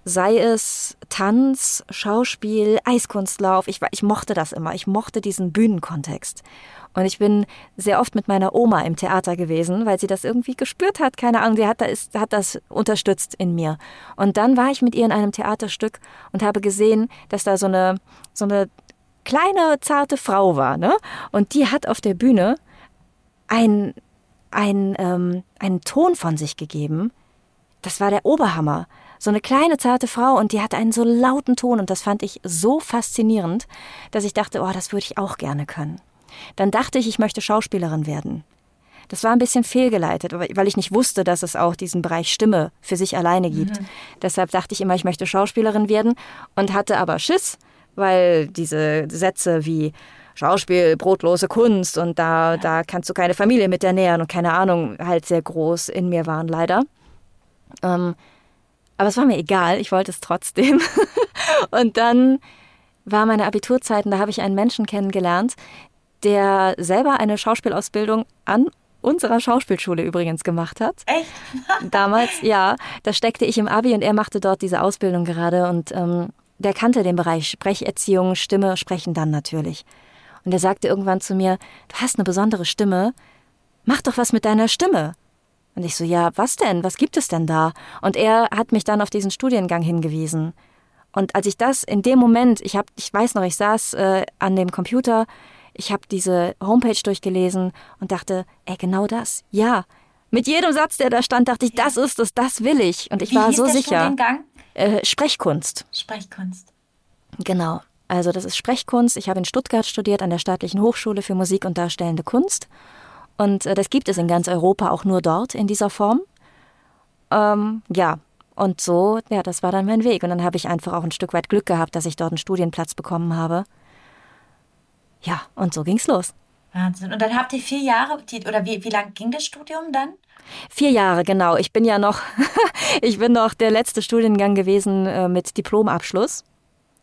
B: Sei es Tanz, Schauspiel, Eiskunstlauf, ich, ich mochte das immer, ich mochte diesen Bühnenkontext. Und ich bin sehr oft mit meiner Oma im Theater gewesen, weil sie das irgendwie gespürt hat, keine Ahnung, sie hat das, hat das unterstützt in mir. Und dann war ich mit ihr in einem Theaterstück und habe gesehen, dass da so eine, so eine kleine, zarte Frau war. Ne? Und die hat auf der Bühne ein, ein, ähm, einen Ton von sich gegeben. Das war der Oberhammer. So eine kleine, zarte Frau und die hatte einen so lauten Ton und das fand ich so faszinierend, dass ich dachte, oh, das würde ich auch gerne können. Dann dachte ich, ich möchte Schauspielerin werden. Das war ein bisschen fehlgeleitet, weil ich nicht wusste, dass es auch diesen Bereich Stimme für sich alleine gibt. Mhm. Deshalb dachte ich immer, ich möchte Schauspielerin werden und hatte aber Schiss, weil diese Sätze wie Schauspiel, brotlose Kunst und da, da kannst du keine Familie mit ernähren und keine Ahnung, halt sehr groß in mir waren leider. Ähm, aber es war mir egal, ich wollte es trotzdem. und dann war meine Abiturzeiten, da habe ich einen Menschen kennengelernt, der selber eine Schauspielausbildung an unserer Schauspielschule übrigens gemacht hat.
A: Echt?
B: Damals, ja. Da steckte ich im Abi und er machte dort diese Ausbildung gerade und ähm, der kannte den Bereich Sprecherziehung, Stimme, Sprechen dann natürlich. Und er sagte irgendwann zu mir, du hast eine besondere Stimme, mach doch was mit deiner Stimme. Und ich so, ja, was denn? Was gibt es denn da? Und er hat mich dann auf diesen Studiengang hingewiesen. Und als ich das in dem Moment, ich hab, ich weiß noch, ich saß äh, an dem Computer ich habe diese Homepage durchgelesen und dachte, ey, genau das, ja. Mit jedem Satz, der da stand, dachte ich, das ist es, das will ich. Und ich
A: Wie
B: war
A: hieß
B: so
A: der
B: sicher.
A: Studiengang?
B: Äh, Sprechkunst.
A: Sprechkunst.
B: Genau. Also das ist Sprechkunst. Ich habe in Stuttgart studiert an der Staatlichen Hochschule für Musik und Darstellende Kunst. Und äh, das gibt es in ganz Europa auch nur dort in dieser Form. Ähm, ja, und so, ja, das war dann mein Weg. Und dann habe ich einfach auch ein Stück weit Glück gehabt, dass ich dort einen Studienplatz bekommen habe. Ja, und so ging's los.
A: Wahnsinn. Und dann habt ihr vier Jahre, oder wie, wie lang ging das Studium dann?
B: Vier Jahre, genau. Ich bin ja noch, ich bin noch der letzte Studiengang gewesen äh, mit Diplomabschluss.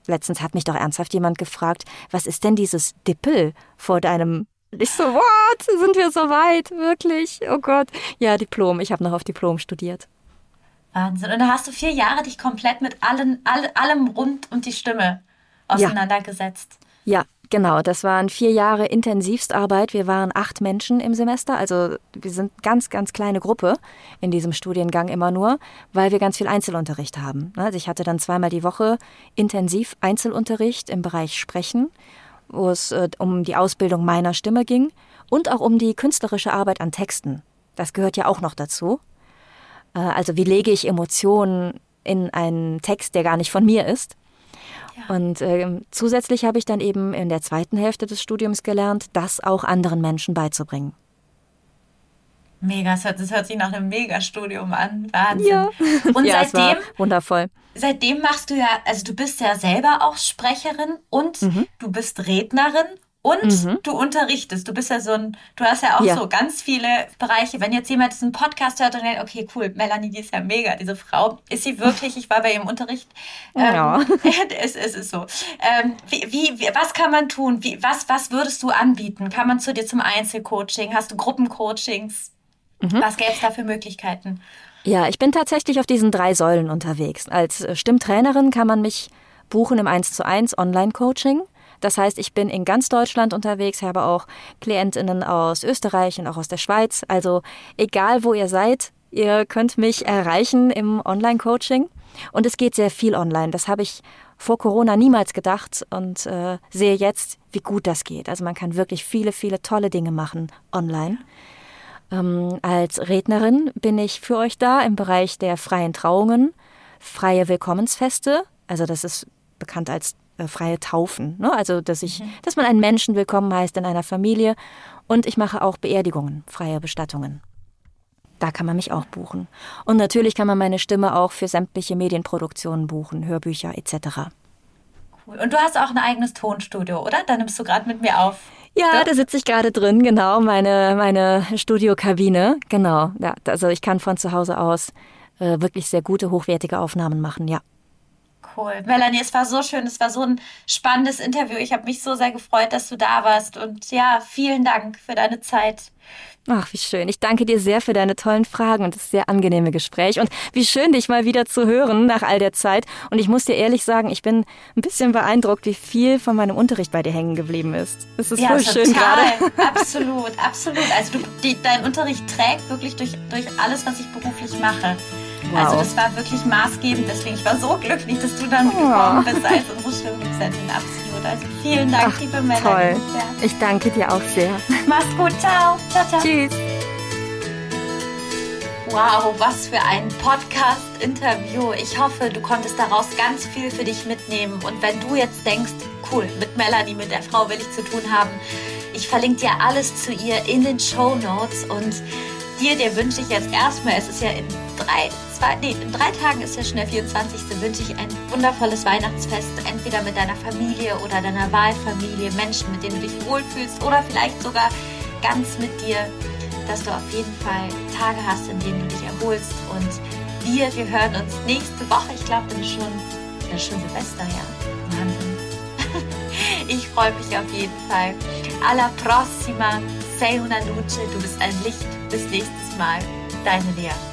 B: Letztens hat mich doch ernsthaft jemand gefragt, was ist denn dieses Dippel vor deinem ich so, what? Sind wir so weit? Wirklich? Oh Gott. Ja, Diplom. Ich habe noch auf Diplom studiert.
A: Wahnsinn. Und da hast du vier Jahre dich komplett mit allen, all, allem rund um die Stimme auseinandergesetzt.
B: Ja. ja, genau. Das waren vier Jahre Intensivstarbeit. Wir waren acht Menschen im Semester. Also wir sind ganz, ganz kleine Gruppe in diesem Studiengang immer nur, weil wir ganz viel Einzelunterricht haben. Also ich hatte dann zweimal die Woche intensiv Einzelunterricht im Bereich Sprechen wo es äh, um die Ausbildung meiner Stimme ging und auch um die künstlerische Arbeit an Texten. Das gehört ja auch noch dazu. Äh, also wie lege ich Emotionen in einen Text, der gar nicht von mir ist. Ja. Und äh, zusätzlich habe ich dann eben in der zweiten Hälfte des Studiums gelernt, das auch anderen Menschen beizubringen.
A: Mega, das hört, das hört sich nach einem Megastudium an. Wahnsinn.
B: Ja.
A: Und
B: ja,
A: seitdem,
B: wundervoll.
A: Seitdem machst du ja, also du bist ja selber auch Sprecherin und mhm. du bist Rednerin und mhm. du unterrichtest. Du bist ja so ein, du hast ja auch ja. so ganz viele Bereiche. Wenn jetzt jemand diesen Podcast hört und denkt, okay, cool, Melanie, die ist ja mega, diese Frau. Ist sie wirklich? Ich war bei ihrem Unterricht.
B: Ja.
A: Ähm, es, es ist so. Ähm, wie, wie, was kann man tun? Wie, was, was würdest du anbieten? Kann man zu dir zum Einzelcoaching? Hast du Gruppencoachings? Mhm. Was gäbe es da für Möglichkeiten?
B: Ja, ich bin tatsächlich auf diesen drei Säulen unterwegs. Als äh, Stimmtrainerin kann man mich buchen im 1 zu 1 Online-Coaching. Das heißt, ich bin in ganz Deutschland unterwegs, habe auch Klientinnen aus Österreich und auch aus der Schweiz. Also egal, wo ihr seid, ihr könnt mich erreichen im Online-Coaching. Und es geht sehr viel online. Das habe ich vor Corona niemals gedacht und äh, sehe jetzt, wie gut das geht. Also man kann wirklich viele, viele tolle Dinge machen online. Ähm, als Rednerin bin ich für euch da im Bereich der freien Trauungen, freie Willkommensfeste. Also das ist bekannt als äh, freie Taufen. Ne? Also dass ich, mhm. dass man einen Menschen willkommen heißt in einer Familie. Und ich mache auch Beerdigungen, freie Bestattungen. Da kann man mich auch buchen. Und natürlich kann man meine Stimme auch für sämtliche Medienproduktionen buchen, Hörbücher etc.
A: Cool. Und du hast auch ein eigenes Tonstudio, oder? Da nimmst du gerade mit mir auf.
B: Ja, ja, da sitze ich gerade drin, genau, meine, meine Studiokabine, genau. Ja, also ich kann von zu Hause aus äh, wirklich sehr gute, hochwertige Aufnahmen machen, ja.
A: Cool. Melanie, es war so schön, es war so ein spannendes Interview. Ich habe mich so sehr gefreut, dass du da warst. Und ja, vielen Dank für deine Zeit.
B: Ach, wie schön. Ich danke dir sehr für deine tollen Fragen und das sehr angenehme Gespräch. Und wie schön, dich mal wieder zu hören nach all der Zeit. Und ich muss dir ehrlich sagen, ich bin ein bisschen beeindruckt, wie viel von meinem Unterricht bei dir hängen geblieben ist. Es ist ja, voll total. schön gerade.
A: Absolut, absolut. Also du, die, dein Unterricht trägt wirklich durch, durch alles, was ich beruflich mache. Wow. Also das war wirklich maßgebend. Deswegen, ich war so glücklich, dass du dann oh. gekommen bist als unsere. Absolut. Also vielen Dank, Ach, liebe Melanie.
B: Toll. Ja. Ich danke dir auch sehr.
A: Mach's gut. Ciao. Ciao, ciao.
B: Tschüss.
A: Wow, was für ein Podcast-Interview. Ich hoffe, du konntest daraus ganz viel für dich mitnehmen. Und wenn du jetzt denkst, cool, mit Melanie, mit der Frau will ich zu tun haben, ich verlinke dir alles zu ihr in den Show Notes und dir, dir wünsche ich jetzt erstmal, es ist ja in drei, zwei, nee, in drei Tagen ist ja schon der 24. wünsche ich ein wundervolles Weihnachtsfest, entweder mit deiner Familie oder deiner Wahlfamilie, Menschen, mit denen du dich wohlfühlst oder vielleicht sogar ganz mit dir, dass du auf jeden Fall Tage hast, in denen du dich erholst und wir, wir hören uns nächste Woche, ich glaube, dann schon, dann schon Silvester, ja. Wahnsinn. ich freue mich auf jeden Fall. Alla prossima, sei una luce, du bist ein Licht. Bis nächstes Mal, deine Lea.